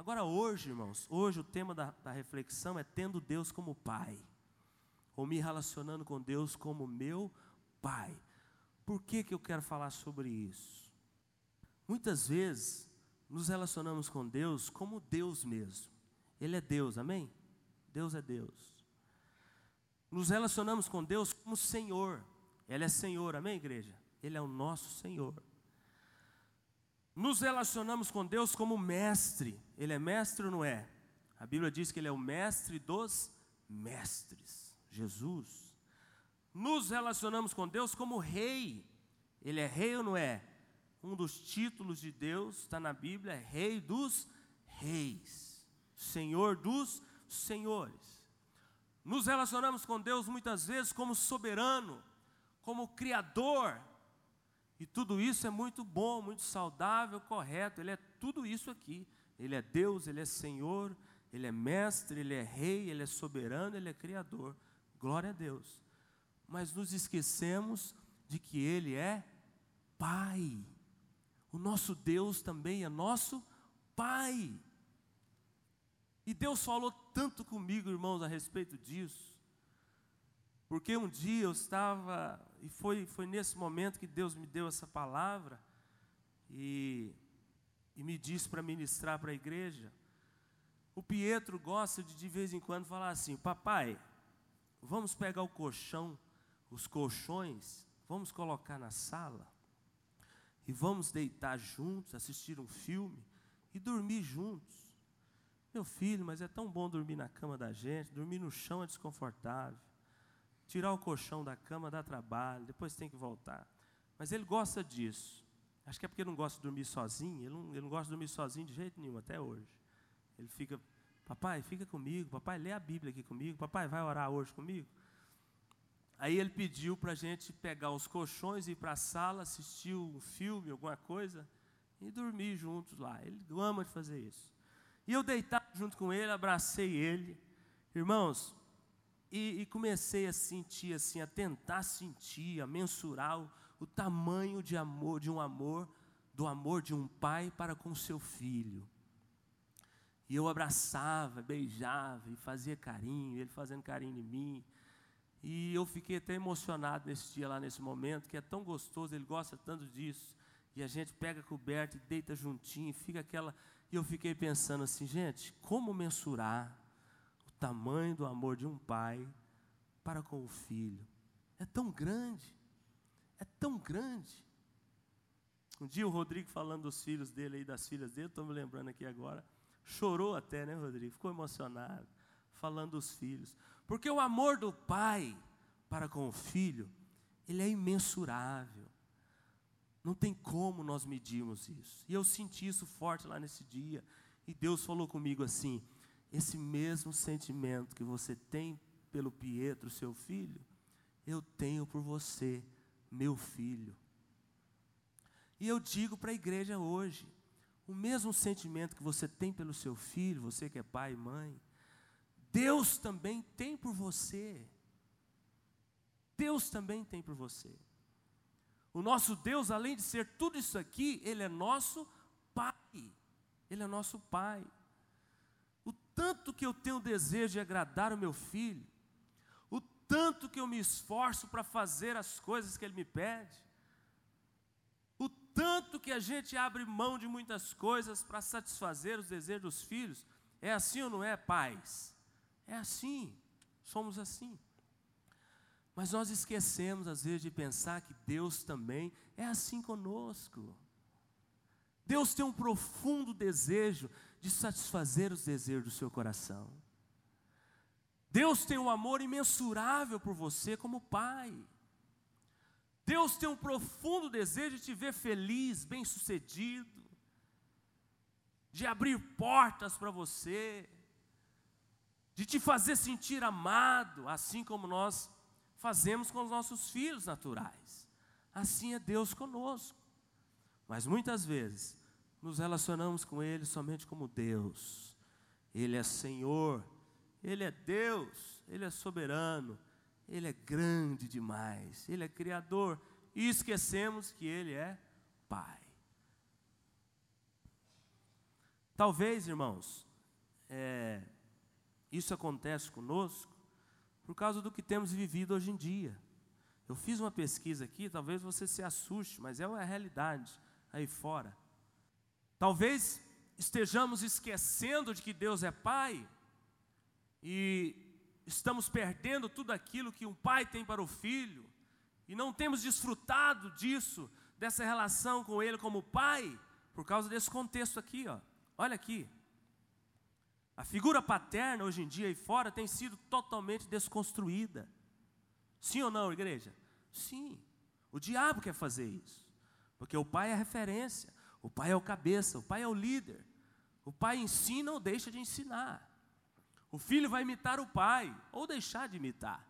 Agora, hoje, irmãos, hoje o tema da, da reflexão é tendo Deus como Pai, ou me relacionando com Deus como meu Pai. Por que, que eu quero falar sobre isso? Muitas vezes nos relacionamos com Deus como Deus mesmo. Ele é Deus, amém? Deus é Deus. Nos relacionamos com Deus como Senhor. Ele é Senhor, amém, igreja? Ele é o nosso Senhor. Nos relacionamos com Deus como mestre. Ele é mestre ou não é? A Bíblia diz que ele é o mestre dos mestres. Jesus. Nos relacionamos com Deus como rei. Ele é rei ou não é? Um dos títulos de Deus está na Bíblia, é Rei dos Reis, Senhor dos Senhores. Nos relacionamos com Deus muitas vezes como soberano, como criador, e tudo isso é muito bom, muito saudável, correto. Ele é tudo isso aqui. Ele é Deus, ele é Senhor, ele é mestre, ele é rei, ele é soberano, ele é criador. Glória a Deus. Mas nos esquecemos de que ele é Pai. O nosso Deus também é nosso Pai. E Deus falou tanto comigo, irmãos, a respeito disso. Porque um dia eu estava, e foi, foi nesse momento que Deus me deu essa palavra, e, e me disse para ministrar para a igreja. O Pietro gosta de de vez em quando falar assim: Papai, vamos pegar o colchão, os colchões, vamos colocar na sala, e vamos deitar juntos, assistir um filme e dormir juntos. Meu filho, mas é tão bom dormir na cama da gente, dormir no chão é desconfortável. Tirar o colchão da cama dá trabalho, depois tem que voltar. Mas ele gosta disso. Acho que é porque ele não gosta de dormir sozinho. Ele não, ele não gosta de dormir sozinho de jeito nenhum, até hoje. Ele fica, papai, fica comigo. Papai, lê a Bíblia aqui comigo. Papai, vai orar hoje comigo. Aí ele pediu para a gente pegar os colchões ir para a sala, assistir um filme, alguma coisa, e dormir juntos lá. Ele ama de fazer isso. E eu deitado junto com ele, abracei ele. Irmãos, e, e, comecei a sentir assim, a tentar sentir, a mensurar o, o tamanho de amor, de um amor, do amor de um pai para com seu filho. E eu abraçava, beijava e fazia carinho, ele fazendo carinho em mim. E eu fiquei até emocionado nesse dia lá, nesse momento, que é tão gostoso, ele gosta tanto disso. E a gente pega a coberta e deita juntinho, fica aquela. E eu fiquei pensando assim, gente, como mensurar tamanho do amor de um pai para com o filho. É tão grande, é tão grande. Um dia o Rodrigo falando dos filhos dele e das filhas dele, estou me lembrando aqui agora, chorou até, né, Rodrigo? Ficou emocionado, falando dos filhos. Porque o amor do pai para com o filho, ele é imensurável. Não tem como nós medirmos isso. E eu senti isso forte lá nesse dia. E Deus falou comigo assim: esse mesmo sentimento que você tem pelo Pietro, seu filho, eu tenho por você, meu filho. E eu digo para a igreja hoje, o mesmo sentimento que você tem pelo seu filho, você que é pai e mãe, Deus também tem por você. Deus também tem por você. O nosso Deus, além de ser tudo isso aqui, Ele é nosso Pai. Ele é nosso Pai tanto que eu tenho desejo de agradar o meu filho, o tanto que eu me esforço para fazer as coisas que ele me pede, o tanto que a gente abre mão de muitas coisas para satisfazer os desejos dos filhos. É assim ou não é, pais? É assim, somos assim. Mas nós esquecemos, às vezes, de pensar que Deus também é assim conosco. Deus tem um profundo desejo de satisfazer os desejos do seu coração. Deus tem um amor imensurável por você como pai. Deus tem um profundo desejo de te ver feliz, bem-sucedido, de abrir portas para você, de te fazer sentir amado, assim como nós fazemos com os nossos filhos naturais. Assim é Deus conosco. Mas muitas vezes nos relacionamos com Ele somente como Deus. Ele é Senhor, Ele é Deus, Ele é soberano, Ele é grande demais, Ele é Criador, e esquecemos que Ele é Pai. Talvez, irmãos, é, isso acontece conosco por causa do que temos vivido hoje em dia. Eu fiz uma pesquisa aqui, talvez você se assuste, mas é uma realidade aí fora. Talvez estejamos esquecendo de que Deus é Pai e estamos perdendo tudo aquilo que um pai tem para o filho e não temos desfrutado disso, dessa relação com Ele como Pai, por causa desse contexto aqui, ó. Olha aqui. A figura paterna hoje em dia aí fora tem sido totalmente desconstruída. Sim ou não, igreja? Sim. O diabo quer fazer isso. Porque o pai é a referência, o pai é o cabeça, o pai é o líder. O pai ensina ou deixa de ensinar. O filho vai imitar o pai ou deixar de imitar.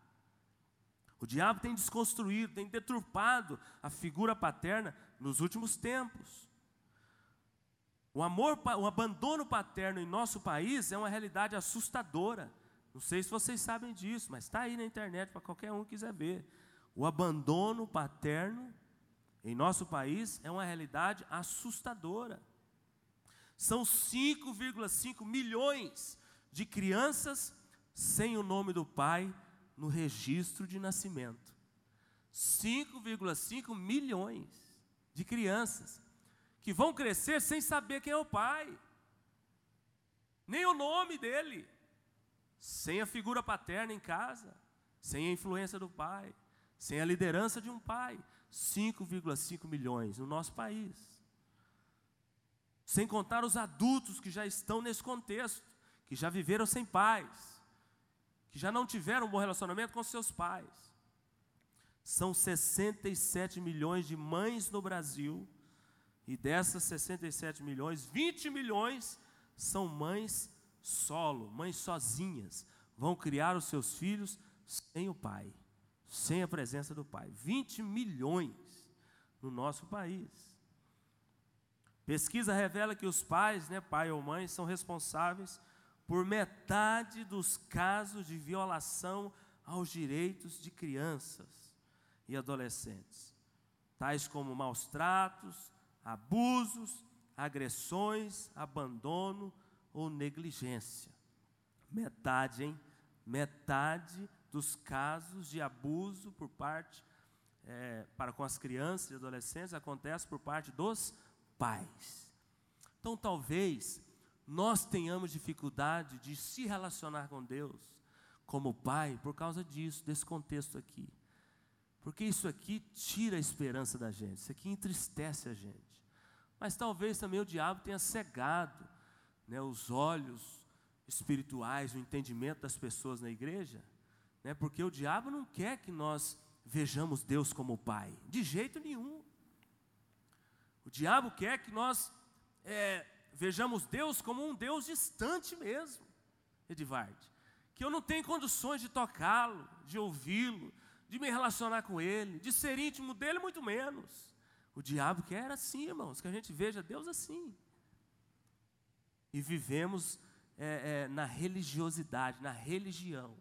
O diabo tem desconstruído, tem deturpado a figura paterna nos últimos tempos. O amor, o abandono paterno em nosso país é uma realidade assustadora. Não sei se vocês sabem disso, mas está aí na internet para qualquer um que quiser ver. O abandono paterno em nosso país é uma realidade assustadora. São 5,5 milhões de crianças sem o nome do pai no registro de nascimento. 5,5 milhões de crianças que vão crescer sem saber quem é o pai, nem o nome dele, sem a figura paterna em casa, sem a influência do pai, sem a liderança de um pai. 5,5 milhões no nosso país. Sem contar os adultos que já estão nesse contexto, que já viveram sem pais, que já não tiveram um bom relacionamento com seus pais. São 67 milhões de mães no Brasil e dessas 67 milhões, 20 milhões são mães solo, mães sozinhas. Vão criar os seus filhos sem o pai, sem a presença do pai. 20 milhões no nosso país. Pesquisa revela que os pais, né, pai ou mãe, são responsáveis por metade dos casos de violação aos direitos de crianças e adolescentes, tais como maus tratos, abusos, agressões, abandono ou negligência. Metade, hein? Metade dos casos de abuso por parte é, para com as crianças e adolescentes acontece por parte dos pais. Então, talvez nós tenhamos dificuldade de se relacionar com Deus como pai por causa disso, desse contexto aqui. Porque isso aqui tira a esperança da gente, isso aqui entristece a gente. Mas talvez também o diabo tenha cegado né, os olhos espirituais, o entendimento das pessoas na igreja, né, porque o diabo não quer que nós vejamos Deus como Pai, de jeito nenhum. O diabo quer que nós é, vejamos Deus como um Deus distante mesmo, Edvard, que eu não tenho condições de tocá-lo, de ouvi-lo, de me relacionar com Ele, de ser íntimo dele, muito menos. O diabo quer assim, irmãos, que a gente veja Deus assim. E vivemos é, é, na religiosidade, na religião.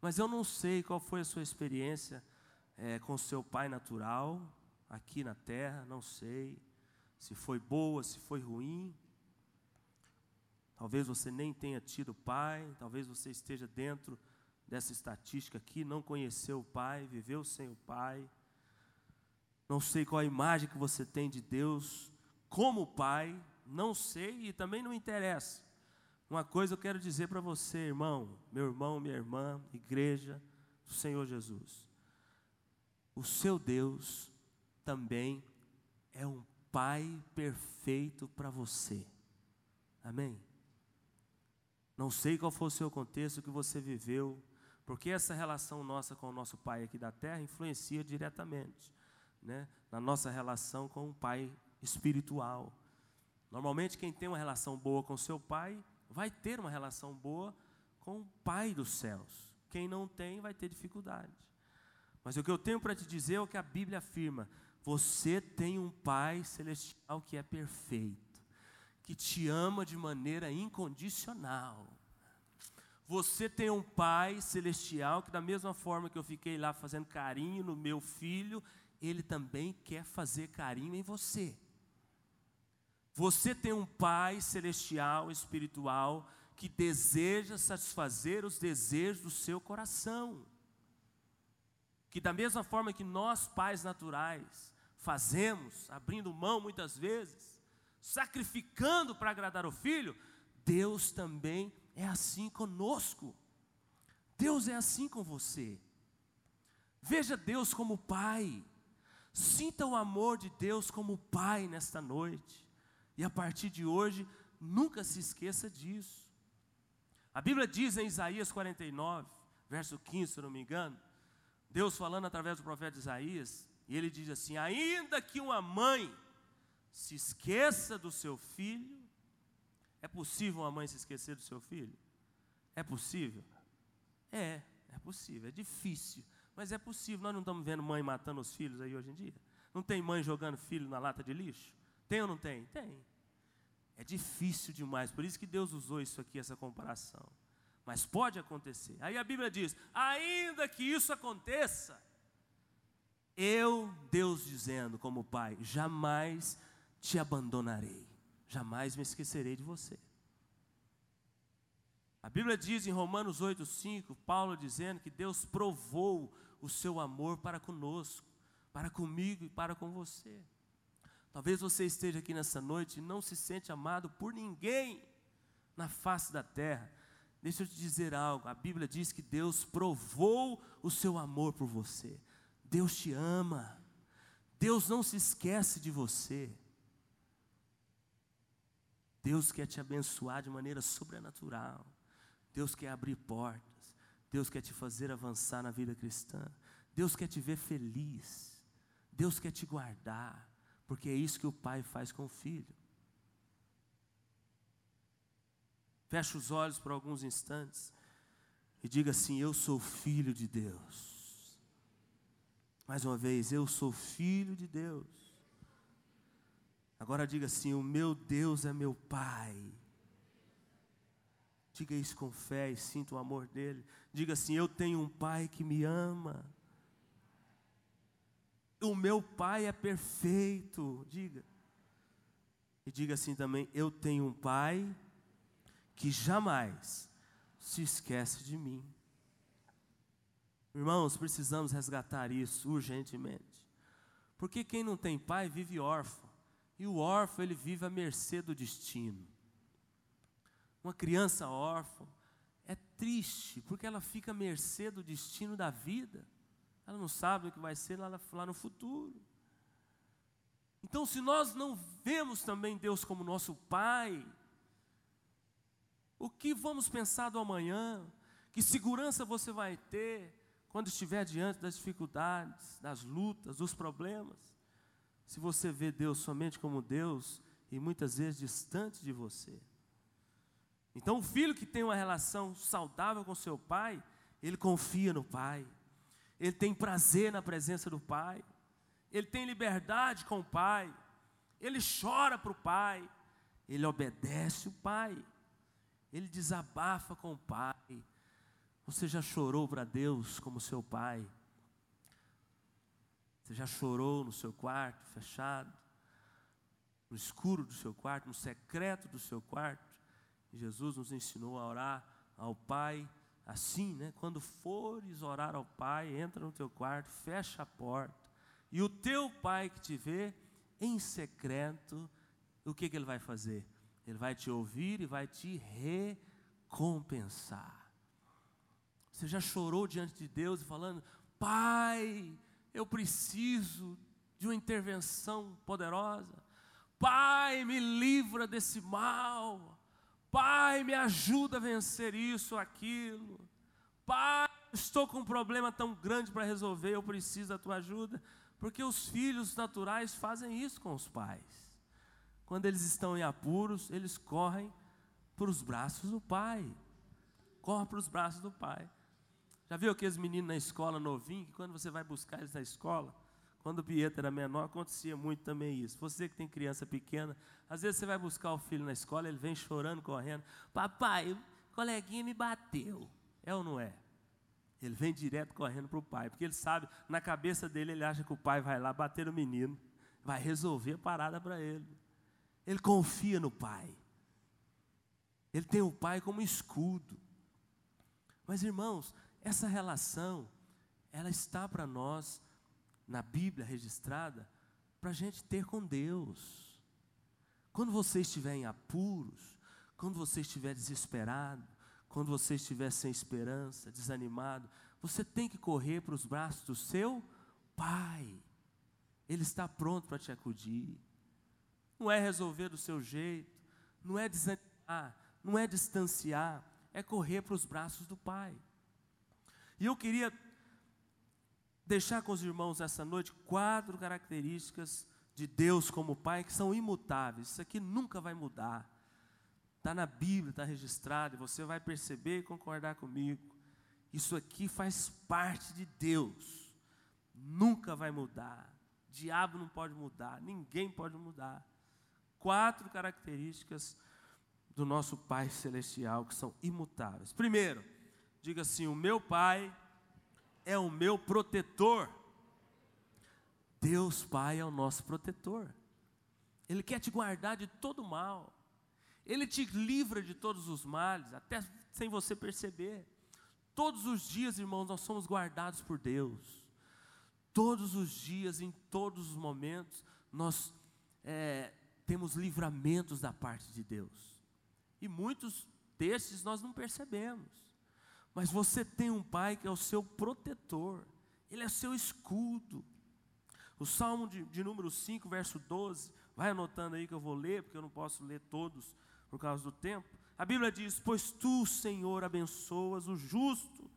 Mas eu não sei qual foi a sua experiência é, com seu pai natural, aqui na terra, não sei. Se foi boa, se foi ruim. Talvez você nem tenha tido pai, talvez você esteja dentro dessa estatística aqui, não conheceu o pai, viveu sem o pai. Não sei qual a imagem que você tem de Deus como Pai, não sei e também não interessa. Uma coisa eu quero dizer para você, irmão, meu irmão, minha irmã, igreja do Senhor Jesus. O seu Deus também é um Pai perfeito para você. Amém? Não sei qual foi o seu contexto que você viveu, porque essa relação nossa com o nosso Pai aqui da terra influencia diretamente né, na nossa relação com o pai espiritual. Normalmente, quem tem uma relação boa com seu pai, vai ter uma relação boa com o pai dos céus. Quem não tem, vai ter dificuldade. Mas o que eu tenho para te dizer é o que a Bíblia afirma: você tem um pai celestial que é perfeito, que te ama de maneira incondicional. Você tem um pai celestial que, da mesma forma que eu fiquei lá fazendo carinho no meu filho, ele também quer fazer carinho em você. Você tem um Pai celestial, espiritual, que deseja satisfazer os desejos do seu coração. Que da mesma forma que nós, pais naturais, fazemos, abrindo mão muitas vezes, sacrificando para agradar o filho, Deus também é assim conosco. Deus é assim com você. Veja Deus como Pai. Sinta o amor de Deus como Pai nesta noite. E a partir de hoje, nunca se esqueça disso. A Bíblia diz em Isaías 49, verso 15, se não me engano, Deus falando através do profeta Isaías, e ele diz assim: Ainda que uma mãe se esqueça do seu filho, é possível uma mãe se esquecer do seu filho? É possível? É, é possível, é difícil, mas é possível. Nós não estamos vendo mãe matando os filhos aí hoje em dia? Não tem mãe jogando filho na lata de lixo? Tem ou não tem? Tem. É difícil demais, por isso que Deus usou isso aqui, essa comparação. Mas pode acontecer. Aí a Bíblia diz: ainda que isso aconteça, eu, Deus dizendo como Pai, jamais te abandonarei, jamais me esquecerei de você. A Bíblia diz em Romanos 8,5, Paulo dizendo que Deus provou o seu amor para conosco, para comigo e para com você. Talvez você esteja aqui nessa noite e não se sente amado por ninguém na face da terra. Deixa eu te dizer algo. A Bíblia diz que Deus provou o seu amor por você. Deus te ama. Deus não se esquece de você. Deus quer te abençoar de maneira sobrenatural. Deus quer abrir portas. Deus quer te fazer avançar na vida cristã. Deus quer te ver feliz. Deus quer te guardar porque é isso que o pai faz com o filho. Feche os olhos por alguns instantes e diga assim: Eu sou filho de Deus. Mais uma vez, eu sou filho de Deus. Agora diga assim: O meu Deus é meu Pai. Diga isso com fé e sinta o amor dele. Diga assim: Eu tenho um Pai que me ama o meu pai é perfeito. Diga. E diga assim também: eu tenho um pai que jamais se esquece de mim. Irmãos, precisamos resgatar isso urgentemente. Porque quem não tem pai vive órfão. E o órfão, ele vive à mercê do destino. Uma criança órfã é triste, porque ela fica à mercê do destino da vida. Ela não sabe o que vai ser lá, lá no futuro. Então, se nós não vemos também Deus como nosso Pai, o que vamos pensar do amanhã? Que segurança você vai ter quando estiver diante das dificuldades, das lutas, dos problemas? Se você vê Deus somente como Deus e muitas vezes distante de você. Então, o filho que tem uma relação saudável com seu pai, ele confia no pai ele tem prazer na presença do Pai, ele tem liberdade com o Pai, ele chora para o Pai, ele obedece o Pai, ele desabafa com o Pai. Você já chorou para Deus como seu Pai? Você já chorou no seu quarto, fechado, no escuro do seu quarto, no secreto do seu quarto? Jesus nos ensinou a orar ao Pai assim, né? Quando fores orar ao Pai, entra no teu quarto, fecha a porta, e o teu Pai que te vê em secreto, o que, que ele vai fazer? Ele vai te ouvir e vai te recompensar. Você já chorou diante de Deus falando: Pai, eu preciso de uma intervenção poderosa. Pai, me livra desse mal. Pai, me ajuda a vencer isso, aquilo. Pai, estou com um problema tão grande para resolver, eu preciso da tua ajuda. Porque os filhos naturais fazem isso com os pais. Quando eles estão em apuros, eles correm para os braços do pai. Correm para os braços do pai. Já viu aqueles meninos na escola novinhos, que quando você vai buscar eles na escola, quando o Pietro era menor, acontecia muito também isso. Você que tem criança pequena, às vezes você vai buscar o filho na escola, ele vem chorando, correndo. Papai, o coleguinha me bateu. É ou não é? Ele vem direto correndo para o pai, porque ele sabe, na cabeça dele, ele acha que o pai vai lá bater no menino, vai resolver a parada para ele. Ele confia no Pai. Ele tem o Pai como escudo. Mas irmãos, essa relação, ela está para nós, na Bíblia registrada, para a gente ter com Deus. Quando você estiver em apuros, quando você estiver desesperado, quando você estiver sem esperança, desanimado, você tem que correr para os braços do seu Pai. Ele está pronto para te acudir. Não é resolver do seu jeito, não é desanimar, não é distanciar, é correr para os braços do Pai. E eu queria deixar com os irmãos essa noite quatro características de Deus como Pai que são imutáveis. Isso aqui nunca vai mudar. Está na Bíblia, está registrado, e você vai perceber e concordar comigo. Isso aqui faz parte de Deus. Nunca vai mudar. Diabo não pode mudar, ninguém pode mudar. Quatro características do nosso Pai Celestial que são imutáveis. Primeiro, diga assim: o meu Pai é o meu protetor. Deus Pai é o nosso protetor. Ele quer te guardar de todo mal. Ele te livra de todos os males, até sem você perceber. Todos os dias, irmãos, nós somos guardados por Deus. Todos os dias, em todos os momentos, nós é, temos livramentos da parte de Deus. E muitos desses nós não percebemos. Mas você tem um pai que é o seu protetor, ele é seu escudo. O Salmo de, de número 5, verso 12, vai anotando aí que eu vou ler, porque eu não posso ler todos por causa do tempo. A Bíblia diz: Pois tu, Senhor, abençoas o justo,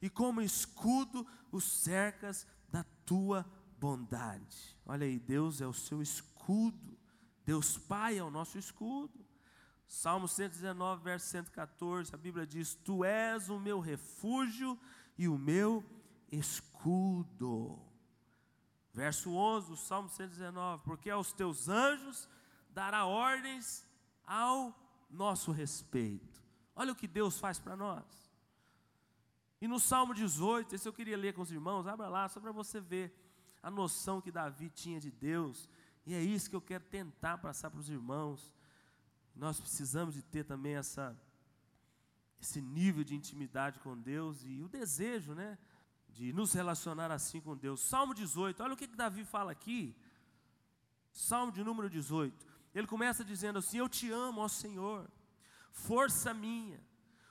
e como escudo o cercas da tua bondade. Olha aí, Deus é o seu escudo, Deus Pai é o nosso escudo. Salmo 119, verso 114, a Bíblia diz: Tu és o meu refúgio e o meu escudo. Verso 11 do Salmo 119: Porque aos teus anjos dará ordens ao nosso respeito. Olha o que Deus faz para nós. E no Salmo 18, esse eu queria ler com os irmãos, abra lá, só para você ver a noção que Davi tinha de Deus. E é isso que eu quero tentar passar para os irmãos. Nós precisamos de ter também essa, esse nível de intimidade com Deus e o desejo, né? De nos relacionar assim com Deus. Salmo 18, olha o que, que Davi fala aqui. Salmo de número 18. Ele começa dizendo assim: Eu te amo, ó Senhor, força minha.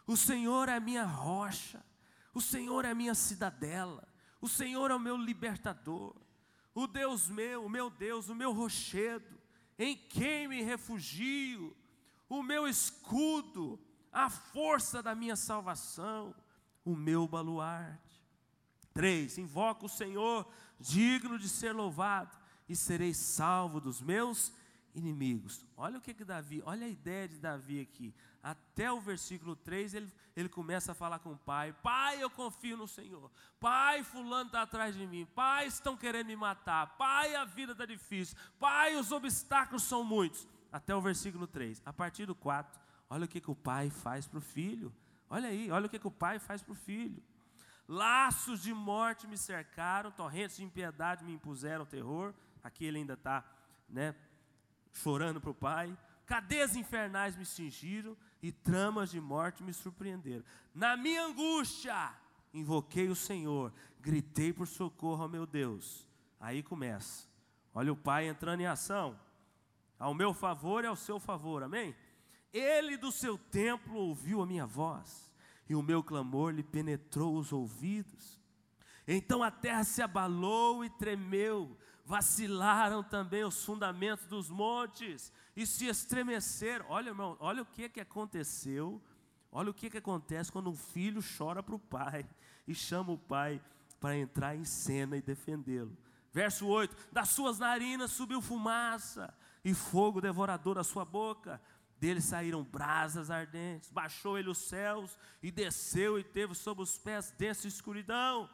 O Senhor é a minha rocha. O Senhor é a minha cidadela. O Senhor é o meu libertador. O Deus meu, o meu Deus, o meu rochedo, em quem me refugio o meu escudo, a força da minha salvação, o meu baluarte. Três, invoco o Senhor, digno de ser louvado, e serei salvo dos meus inimigos. Olha o que que Davi, olha a ideia de Davi aqui. Até o versículo 3, ele, ele começa a falar com o pai: Pai, eu confio no Senhor. Pai, Fulano está atrás de mim. Pai, estão querendo me matar. Pai, a vida está difícil. Pai, os obstáculos são muitos até o versículo 3. A partir do 4, olha o que, que o pai faz para o filho. Olha aí, olha o que, que o pai faz para o filho. Laços de morte me cercaram, torrentes de impiedade me impuseram terror. Aqui ele ainda está né, chorando para o pai. Cadeias infernais me cingiram e tramas de morte me surpreenderam. Na minha angústia, invoquei o Senhor, gritei por socorro ao meu Deus. Aí começa. Olha o pai entrando em ação. Ao meu favor e ao seu favor, amém? Ele do seu templo ouviu a minha voz, e o meu clamor lhe penetrou os ouvidos. Então a terra se abalou e tremeu, vacilaram também os fundamentos dos montes e se estremeceram. Olha, irmão, olha o que, que aconteceu. Olha o que, que acontece quando um filho chora para o pai e chama o pai para entrar em cena e defendê-lo. Verso 8: Das suas narinas subiu fumaça, e fogo devorador da sua boca. Dele saíram brasas ardentes, baixou ele os céus e desceu e teve sob os pés densa escuridão.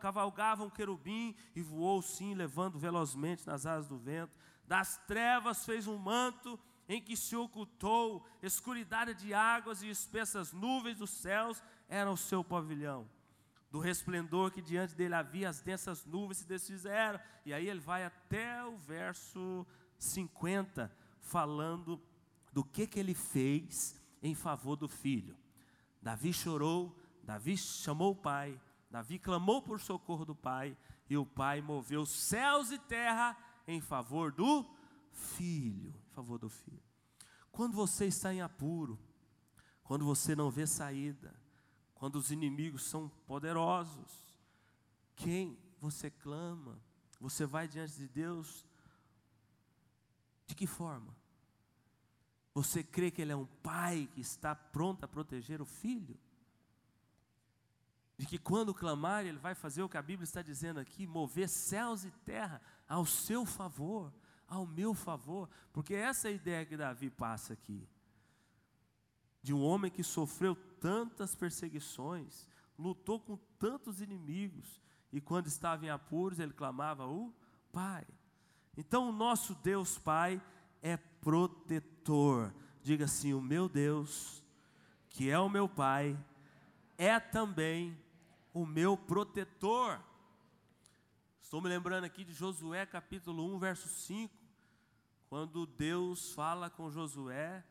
Cavalgava um querubim e voou sim, levando velozmente nas asas do vento. Das trevas fez um manto em que se ocultou, escuridade de águas e espessas nuvens dos céus eram o seu pavilhão. Do resplendor que diante dele havia, as densas nuvens se desfizeram. E aí ele vai até o verso 50, falando do que, que ele fez em favor do filho. Davi chorou, Davi chamou o pai, Davi clamou por socorro do pai, e o pai moveu céus e terra em favor do filho, em favor do filho. Quando você está em apuro, quando você não vê saída, quando os inimigos são poderosos, quem você clama? Você vai diante de Deus de que forma? Você crê que Ele é um pai que está pronto a proteger o filho? De que quando clamar, Ele vai fazer o que a Bíblia está dizendo aqui, mover céus e terra ao seu favor, ao meu favor, porque essa é a ideia que Davi passa aqui. De um homem que sofreu tantas perseguições, lutou com tantos inimigos, e quando estava em apuros, ele clamava o Pai. Então, o nosso Deus Pai é protetor. Diga assim: o meu Deus, que é o meu Pai, é também o meu protetor. Estou me lembrando aqui de Josué capítulo 1, verso 5, quando Deus fala com Josué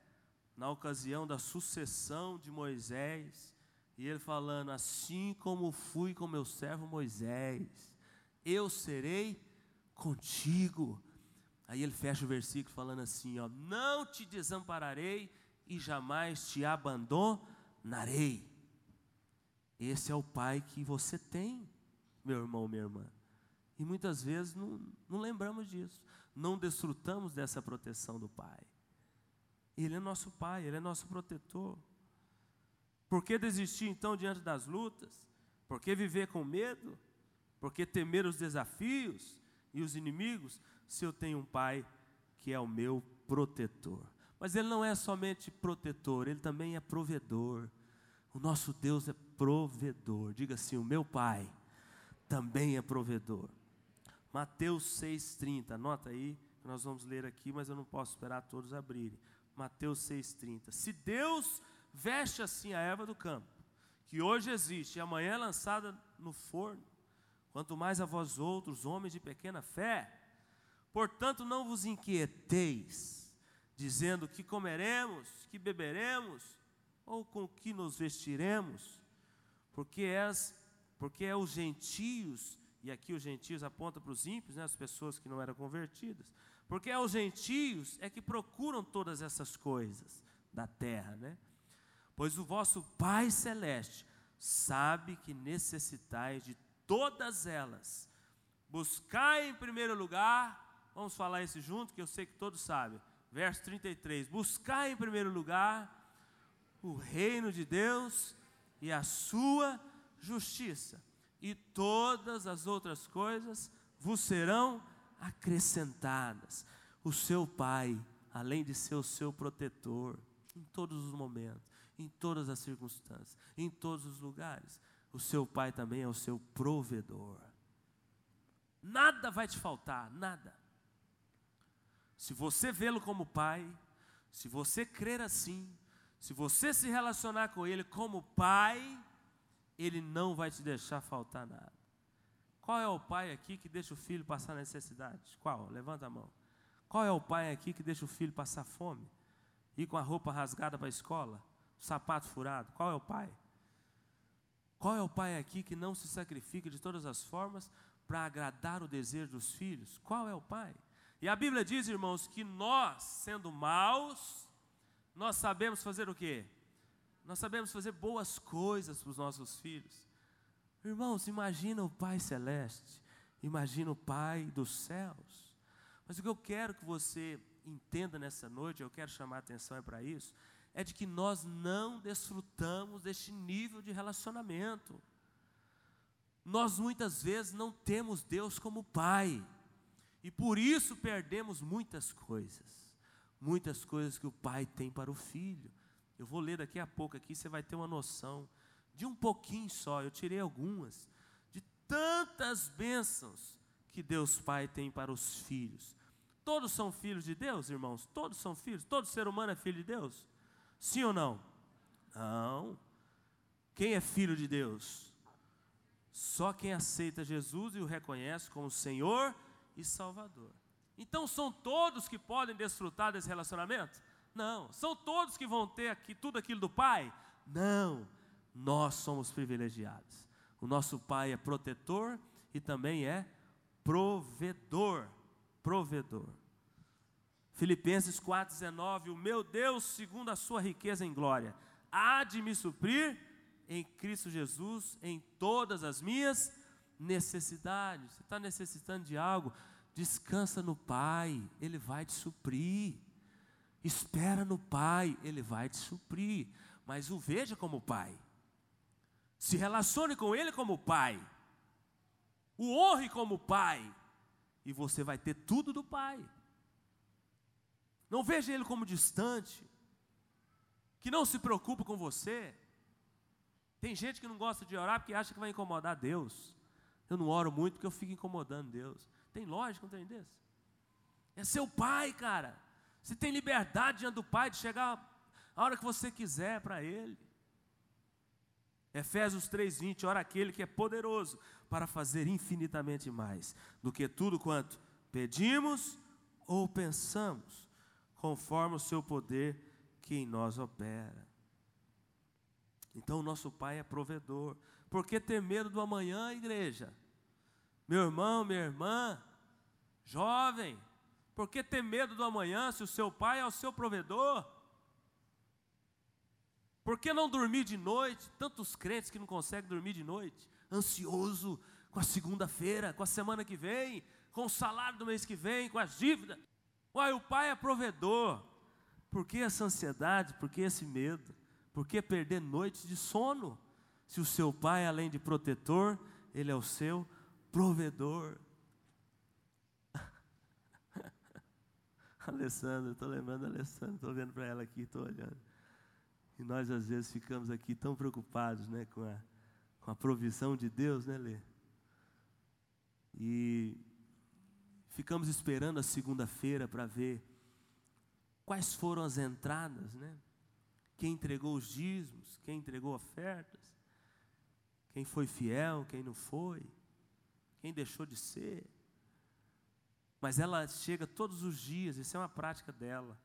na ocasião da sucessão de Moisés, e ele falando: Assim como fui com meu servo Moisés, eu serei contigo. Aí ele fecha o versículo falando assim: ó, Não te desampararei e jamais te abandonarei. Esse é o pai que você tem, meu irmão, minha irmã. E muitas vezes não, não lembramos disso, não desfrutamos dessa proteção do pai. Ele é nosso pai, ele é nosso protetor. Por que desistir então diante das lutas? Por que viver com medo? Por que temer os desafios e os inimigos se eu tenho um pai que é o meu protetor? Mas ele não é somente protetor, ele também é provedor. O nosso Deus é provedor. Diga assim: o meu pai também é provedor. Mateus 6,30, anota aí, nós vamos ler aqui, mas eu não posso esperar todos abrirem. Mateus 6,30. Se Deus veste assim a erva do campo, que hoje existe e amanhã é lançada no forno, quanto mais a vós outros, homens de pequena fé. Portanto, não vos inquieteis, dizendo que comeremos, que beberemos, ou com que nos vestiremos, porque és, porque é os gentios, e aqui os gentios aponta para os ímpios, né, as pessoas que não eram convertidas, porque é os gentios é que procuram todas essas coisas da terra, né? Pois o vosso Pai Celeste sabe que necessitais de todas elas. Buscai em primeiro lugar, vamos falar isso junto, que eu sei que todos sabem. Verso 33: Buscai em primeiro lugar o reino de Deus e a sua justiça, e todas as outras coisas vos serão acrescentadas. O seu Pai, além de ser o seu protetor, em todos os momentos, em todas as circunstâncias, em todos os lugares. O seu pai também é o seu provedor. Nada vai te faltar, nada. Se você vê-lo como pai, se você crer assim, se você se relacionar com ele como pai, ele não vai te deixar faltar nada. Qual é o pai aqui que deixa o filho passar necessidade? Qual? Levanta a mão. Qual é o pai aqui que deixa o filho passar fome? Ir com a roupa rasgada para a escola? sapato furado? Qual é o pai? Qual é o pai aqui que não se sacrifica de todas as formas para agradar o desejo dos filhos? Qual é o pai? E a Bíblia diz, irmãos, que nós, sendo maus, nós sabemos fazer o quê? Nós sabemos fazer boas coisas para os nossos filhos. Irmãos, imagina o Pai Celeste, imagina o Pai dos céus. Mas o que eu quero que você entenda nessa noite, eu quero chamar a atenção é para isso, é de que nós não desfrutamos deste nível de relacionamento. Nós muitas vezes não temos Deus como Pai, e por isso perdemos muitas coisas, muitas coisas que o Pai tem para o filho. Eu vou ler daqui a pouco aqui, você vai ter uma noção de um pouquinho só, eu tirei algumas, de tantas bênçãos que Deus Pai tem para os filhos. Todos são filhos de Deus, irmãos? Todos são filhos? Todo ser humano é filho de Deus? Sim ou não? Não. Quem é filho de Deus? Só quem aceita Jesus e o reconhece como Senhor e Salvador. Então são todos que podem desfrutar desse relacionamento? Não. São todos que vão ter aqui tudo aquilo do Pai? Não. Nós somos privilegiados. O nosso Pai é protetor e também é provedor. Provedor. Filipenses 4,19: O meu Deus, segundo a sua riqueza em glória, há de me suprir em Cristo Jesus em todas as minhas necessidades. Você está necessitando de algo? Descansa no Pai, Ele vai te suprir. Espera no Pai, Ele vai te suprir. Mas o veja como Pai. Se relacione com Ele como Pai. O honre como Pai. E você vai ter tudo do Pai. Não veja Ele como distante. Que não se preocupa com você. Tem gente que não gosta de orar porque acha que vai incomodar Deus. Eu não oro muito porque eu fico incomodando Deus. Tem lógica um trem desse? É seu pai, cara. Você tem liberdade diante do pai de chegar a hora que você quiser para ele. Efésios 3:20, ora aquele que é poderoso para fazer infinitamente mais do que tudo quanto pedimos ou pensamos, conforme o seu poder que em nós opera. Então o nosso Pai é provedor. Por que ter medo do amanhã, igreja? Meu irmão, minha irmã, jovem, por que ter medo do amanhã se o seu pai é o seu provedor? Por que não dormir de noite? Tantos crentes que não conseguem dormir de noite, ansioso com a segunda-feira, com a semana que vem, com o salário do mês que vem, com as dívidas. Uai, o pai é provedor. Por que essa ansiedade? Por que esse medo? Por que perder noites de sono? Se o seu pai, além de protetor, ele é o seu provedor. Alessandra, estou lembrando da Alessandra, estou olhando para ela aqui, estou olhando. E nós às vezes ficamos aqui tão preocupados né, com, a, com a provisão de Deus, né, Lê? E ficamos esperando a segunda-feira para ver quais foram as entradas, né? Quem entregou os dízimos, quem entregou ofertas, quem foi fiel, quem não foi quem deixou de ser. Mas ela chega todos os dias, isso é uma prática dela.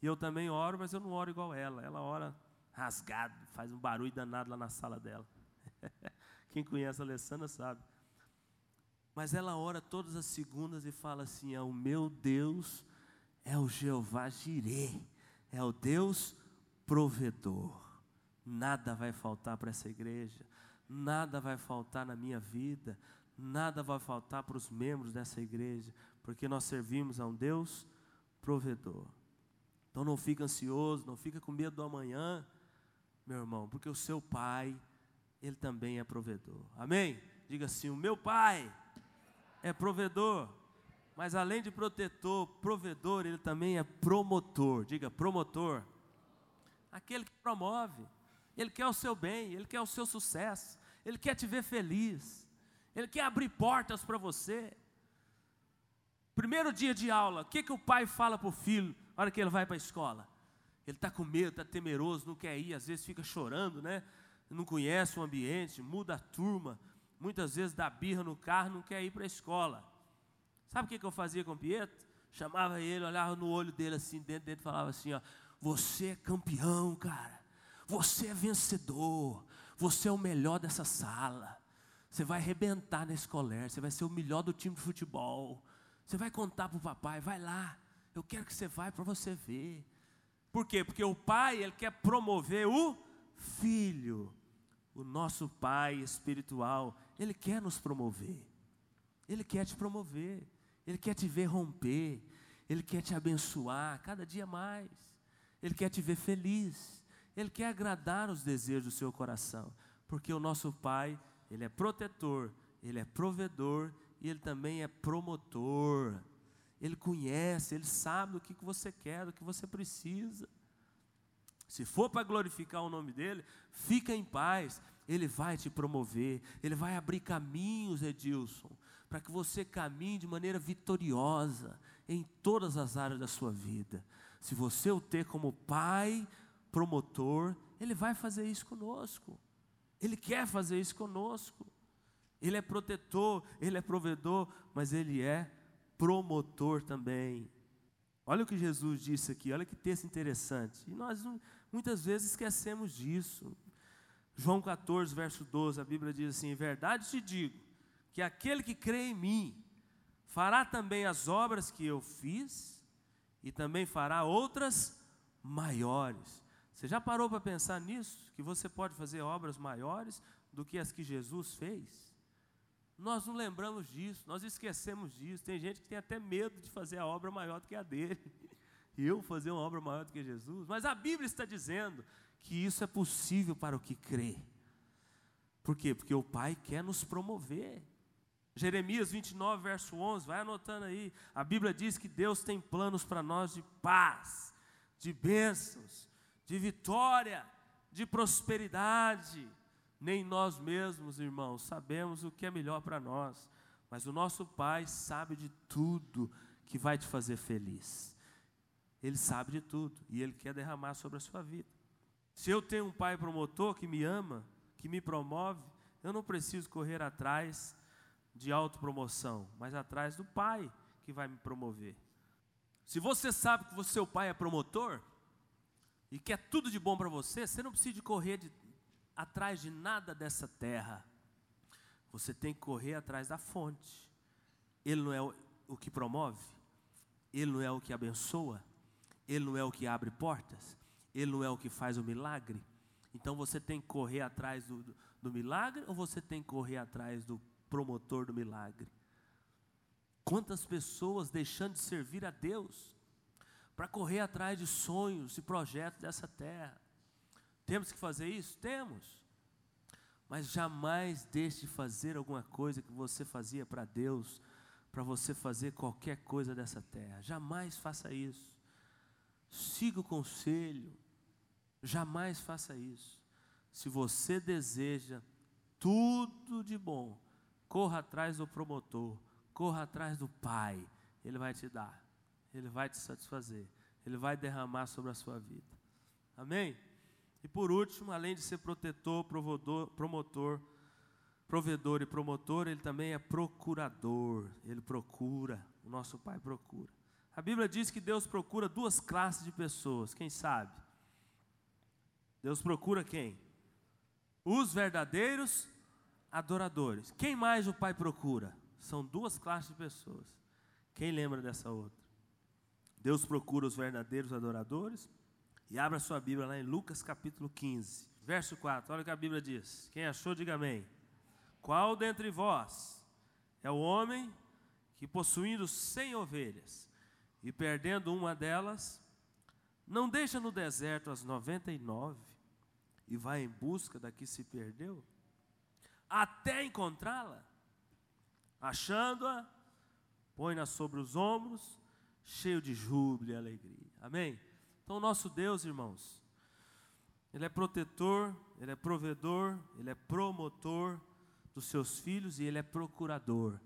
E eu também oro, mas eu não oro igual ela. Ela ora rasgado, faz um barulho danado lá na sala dela. Quem conhece a Alessandra sabe. Mas ela ora todas as segundas e fala assim: é, O meu Deus é o Jeová Jirê, é o Deus provedor. Nada vai faltar para essa igreja, nada vai faltar na minha vida, nada vai faltar para os membros dessa igreja, porque nós servimos a um Deus provedor. Então não fica ansioso, não fica com medo do amanhã, meu irmão, porque o seu pai, ele também é provedor. Amém? Diga assim: o meu pai é provedor, mas além de protetor, provedor, ele também é promotor. Diga promotor. Aquele que promove, ele quer o seu bem, ele quer o seu sucesso, ele quer te ver feliz. Ele quer abrir portas para você. Primeiro dia de aula, o que, que o pai fala para o filho na hora que ele vai para a escola? Ele está com medo, está temeroso, não quer ir, às vezes fica chorando, né? Não conhece o ambiente, muda a turma, muitas vezes dá birra no carro, não quer ir para a escola. Sabe o que, que eu fazia com o Pietro? Chamava ele, olhava no olho dele assim, dentro dele falava assim: ó, você é campeão, cara. Você é vencedor. Você é o melhor dessa sala. Você vai arrebentar nesse colégio, você vai ser o melhor do time de futebol. Você vai contar para o papai, vai lá. Eu quero que você vá para você ver. Por quê? Porque o pai, ele quer promover o filho. O nosso pai espiritual, ele quer nos promover. Ele quer te promover. Ele quer te ver romper. Ele quer te abençoar cada dia mais. Ele quer te ver feliz. Ele quer agradar os desejos do seu coração. Porque o nosso pai, ele é protetor, ele é provedor e ele também é promotor. Ele conhece, ele sabe que, que você quer, do que você precisa. Se for para glorificar o nome dele, fica em paz. Ele vai te promover, ele vai abrir caminhos, Edilson, para que você caminhe de maneira vitoriosa em todas as áreas da sua vida. Se você o ter como pai, promotor, ele vai fazer isso conosco. Ele quer fazer isso conosco. Ele é protetor, ele é provedor, mas ele é promotor também. Olha o que Jesus disse aqui, olha que texto interessante. E nós muitas vezes esquecemos disso. João 14, verso 12, a Bíblia diz assim: Em verdade te digo, que aquele que crê em mim, fará também as obras que eu fiz, e também fará outras maiores. Você já parou para pensar nisso? Que você pode fazer obras maiores do que as que Jesus fez? Nós não lembramos disso, nós esquecemos disso. Tem gente que tem até medo de fazer a obra maior do que a dele. Eu fazer uma obra maior do que Jesus. Mas a Bíblia está dizendo que isso é possível para o que crê. Por quê? Porque o Pai quer nos promover. Jeremias 29, verso 11, vai anotando aí. A Bíblia diz que Deus tem planos para nós de paz, de bênçãos, de vitória, de prosperidade. Nem nós mesmos, irmãos, sabemos o que é melhor para nós, mas o nosso Pai sabe de tudo que vai te fazer feliz. Ele sabe de tudo e Ele quer derramar sobre a sua vida. Se eu tenho um Pai promotor que me ama, que me promove, eu não preciso correr atrás de autopromoção, mas atrás do Pai que vai me promover. Se você sabe que o seu pai é promotor e quer tudo de bom para você, você não precisa correr de, atrás de nada dessa terra. Você tem que correr atrás da fonte. Ele não é o, o que promove, ele não é o que abençoa, ele não é o que abre portas, ele não é o que faz o milagre. Então você tem que correr atrás do, do, do milagre ou você tem que correr atrás do promotor do milagre? Quantas pessoas deixando de servir a Deus para correr atrás de sonhos e projetos dessa terra? Temos que fazer isso? Temos. Mas jamais deixe de fazer alguma coisa que você fazia para Deus, para você fazer qualquer coisa dessa terra. Jamais faça isso. Siga o conselho. Jamais faça isso. Se você deseja tudo de bom, corra atrás do promotor, corra atrás do Pai. Ele vai te dar, ele vai te satisfazer, ele vai derramar sobre a sua vida. Amém? E por último, além de ser protetor, provedor, promotor, provedor e promotor, ele também é procurador. Ele procura, o nosso Pai procura. A Bíblia diz que Deus procura duas classes de pessoas, quem sabe? Deus procura quem? Os verdadeiros adoradores. Quem mais o Pai procura? São duas classes de pessoas. Quem lembra dessa outra? Deus procura os verdadeiros adoradores e abra sua Bíblia lá em Lucas capítulo 15, verso 4. Olha o que a Bíblia diz. Quem achou, diga amém. Qual dentre vós é o homem que, possuindo cem ovelhas e perdendo uma delas, não deixa no deserto as noventa e nove e vai em busca da que se perdeu, até encontrá-la? Achando-a, põe-na sobre os ombros, cheio de júbilo e alegria. Amém? Então, nosso Deus, irmãos, Ele é protetor, Ele é provedor, Ele é promotor dos seus filhos e Ele é procurador.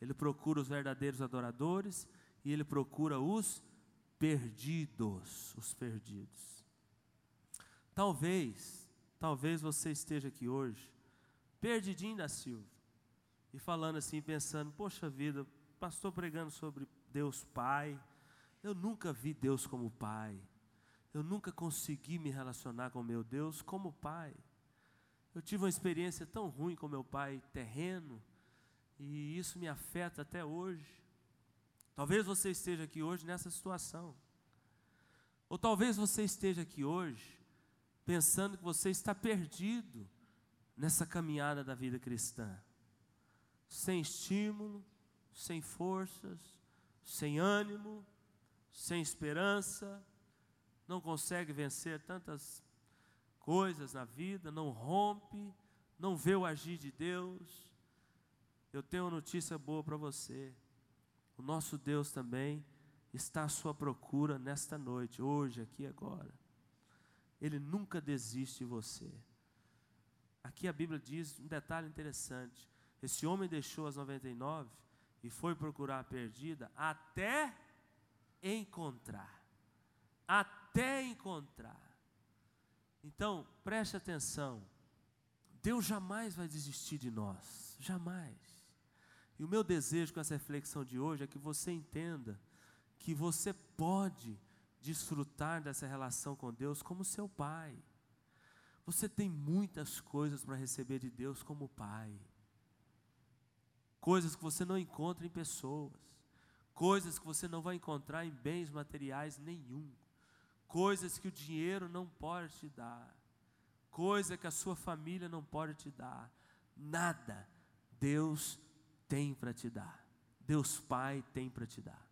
Ele procura os verdadeiros adoradores e Ele procura os perdidos, os perdidos. Talvez, talvez você esteja aqui hoje, perdidinho da Silva, e falando assim, pensando, poxa vida, pastor pregando sobre Deus Pai, eu nunca vi Deus como Pai. Eu nunca consegui me relacionar com meu Deus como pai. Eu tive uma experiência tão ruim com meu pai terreno, e isso me afeta até hoje. Talvez você esteja aqui hoje nessa situação. Ou talvez você esteja aqui hoje pensando que você está perdido nessa caminhada da vida cristã. Sem estímulo, sem forças, sem ânimo, sem esperança, não consegue vencer tantas coisas na vida, não rompe, não vê o agir de Deus. Eu tenho uma notícia boa para você. O nosso Deus também está à sua procura nesta noite, hoje, aqui agora. Ele nunca desiste de você. Aqui a Bíblia diz um detalhe interessante. Esse homem deixou as 99 e foi procurar a perdida até encontrar. Até encontrar. Então, preste atenção. Deus jamais vai desistir de nós, jamais. E o meu desejo com essa reflexão de hoje é que você entenda que você pode desfrutar dessa relação com Deus como seu pai. Você tem muitas coisas para receber de Deus como pai. Coisas que você não encontra em pessoas, coisas que você não vai encontrar em bens materiais nenhum, coisas que o dinheiro não pode te dar, coisa que a sua família não pode te dar. Nada Deus tem para te dar. Deus Pai tem para te dar.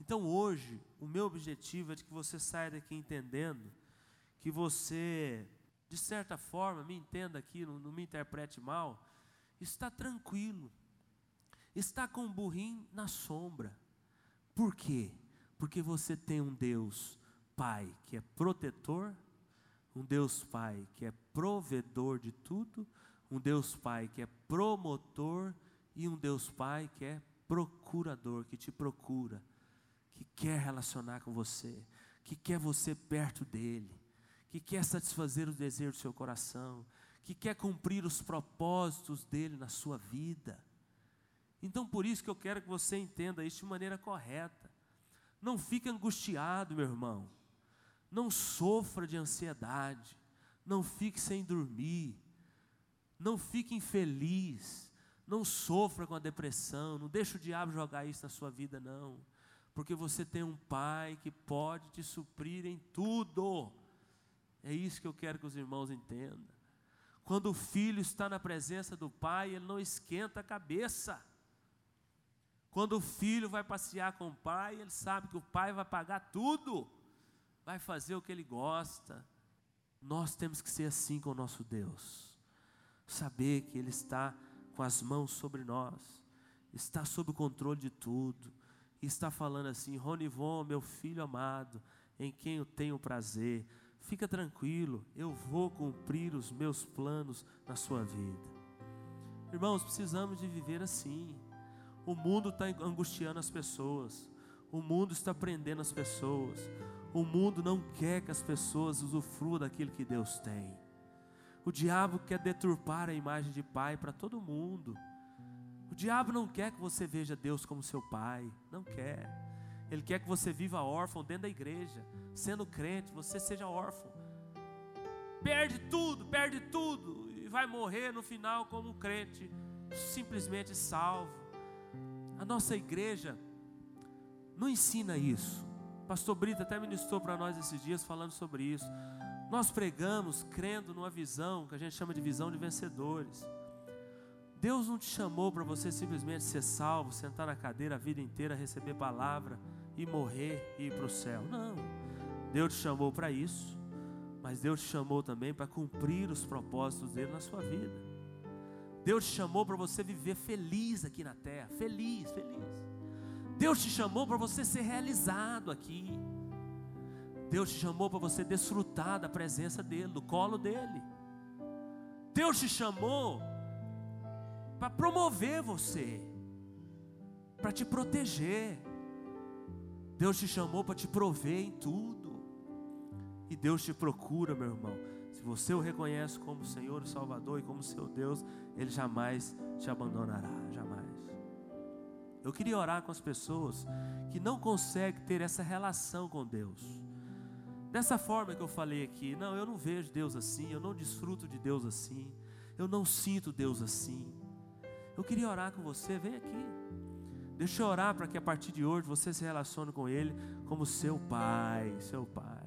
Então hoje, o meu objetivo é de que você saia daqui entendendo que você, de certa forma, me entenda aqui, não, não me interprete mal, está tranquilo, está com um burrinho na sombra. Por quê? Porque você tem um Deus Pai que é protetor, um Deus Pai que é provedor de tudo, um Deus Pai que é promotor e um Deus Pai que é procurador, que te procura que quer relacionar com você, que quer você perto dele, que quer satisfazer o desejo do seu coração, que quer cumprir os propósitos dele na sua vida. Então, por isso que eu quero que você entenda isso de maneira correta. Não fique angustiado, meu irmão. Não sofra de ansiedade. Não fique sem dormir. Não fique infeliz. Não sofra com a depressão. Não deixe o diabo jogar isso na sua vida, não porque você tem um pai que pode te suprir em tudo. É isso que eu quero que os irmãos entendam. Quando o filho está na presença do pai, ele não esquenta a cabeça. Quando o filho vai passear com o pai, ele sabe que o pai vai pagar tudo, vai fazer o que ele gosta. Nós temos que ser assim com o nosso Deus, saber que Ele está com as mãos sobre nós, está sob o controle de tudo e está falando assim: Ronivon, meu filho amado, em quem eu tenho prazer, fica tranquilo, eu vou cumprir os meus planos na sua vida. Irmãos, precisamos de viver assim. O mundo está angustiando as pessoas, o mundo está prendendo as pessoas, o mundo não quer que as pessoas usufruam daquilo que Deus tem. O diabo quer deturpar a imagem de pai para todo mundo. O diabo não quer que você veja Deus como seu pai, não quer. Ele quer que você viva órfão dentro da igreja, sendo crente, você seja órfão. Perde tudo, perde tudo e vai morrer no final como um crente, simplesmente salvo. A nossa igreja não ensina isso. Pastor Brito até ministrou para nós esses dias falando sobre isso. Nós pregamos crendo numa visão que a gente chama de visão de vencedores. Deus não te chamou para você simplesmente ser salvo, sentar na cadeira a vida inteira, receber palavra e morrer e ir para o céu. Não. Deus te chamou para isso, mas Deus te chamou também para cumprir os propósitos dele na sua vida. Deus te chamou para você viver feliz aqui na terra, feliz, feliz. Deus te chamou para você ser realizado aqui. Deus te chamou para você desfrutar da presença dele, do colo dele. Deus te chamou para promover você, para te proteger. Deus te chamou para te prover em tudo. E Deus te procura, meu irmão. Se você o reconhece como Senhor Salvador e como seu Deus, Ele jamais te abandonará, jamais. Eu queria orar com as pessoas que não conseguem ter essa relação com Deus. Dessa forma que eu falei aqui, não, eu não vejo Deus assim, eu não desfruto de Deus assim, eu não sinto Deus assim. Eu queria orar com você, vem aqui. Deixa eu orar para que a partir de hoje você se relacione com Ele como seu pai, seu pai.